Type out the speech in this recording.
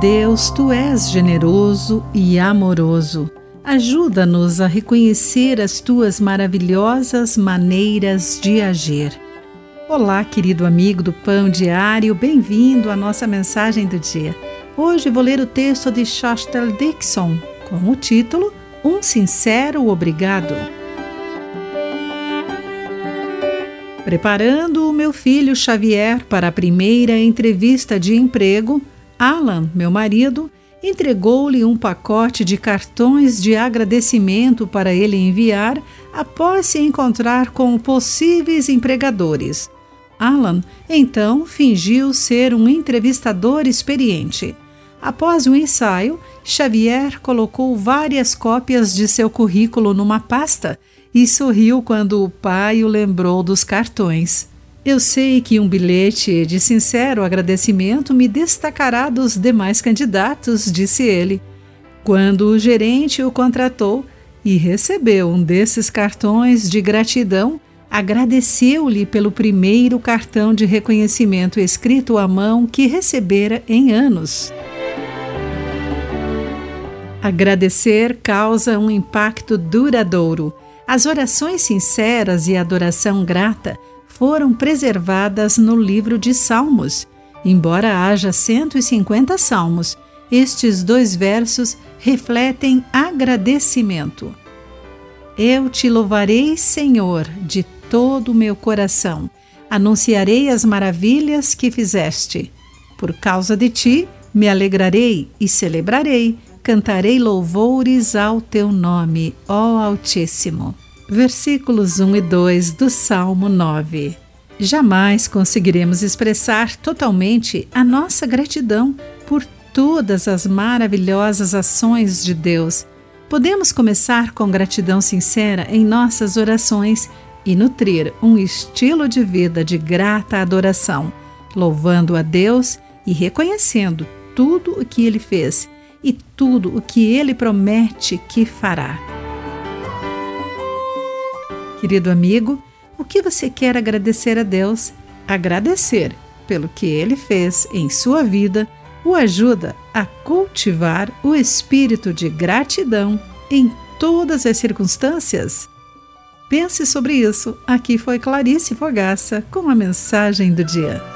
Deus, tu és generoso e amoroso. Ajuda-nos a reconhecer as tuas maravilhosas maneiras de agir. Olá, querido amigo do Pão Diário, bem-vindo à nossa mensagem do dia. Hoje vou ler o texto de Shostel Dixon com o título Um Sincero Obrigado. Preparando o meu filho Xavier para a primeira entrevista de emprego, Alan, meu marido, entregou-lhe um pacote de cartões de agradecimento para ele enviar após se encontrar com possíveis empregadores. Alan então fingiu ser um entrevistador experiente. Após o ensaio, Xavier colocou várias cópias de seu currículo numa pasta e sorriu quando o pai o lembrou dos cartões. Eu sei que um bilhete de sincero agradecimento me destacará dos demais candidatos, disse ele. Quando o gerente o contratou e recebeu um desses cartões de gratidão, agradeceu-lhe pelo primeiro cartão de reconhecimento escrito à mão que recebera em anos. Agradecer causa um impacto duradouro. As orações sinceras e a adoração grata foram preservadas no livro de Salmos. Embora haja 150 salmos, estes dois versos refletem agradecimento. Eu te louvarei, Senhor, de todo o meu coração. Anunciarei as maravilhas que fizeste. Por causa de ti, me alegrarei e celebrarei, cantarei louvores ao teu nome, ó Altíssimo versículos 1 e 2 do Salmo 9. Jamais conseguiremos expressar totalmente a nossa gratidão por todas as maravilhosas ações de Deus. Podemos começar com gratidão sincera em nossas orações e nutrir um estilo de vida de grata adoração, louvando a Deus e reconhecendo tudo o que Ele fez e tudo o que Ele promete que fará. Querido amigo, o que você quer agradecer a Deus? Agradecer pelo que Ele fez em sua vida o ajuda a cultivar o espírito de gratidão em todas as circunstâncias. Pense sobre isso. Aqui foi Clarice Fogaça com a mensagem do dia.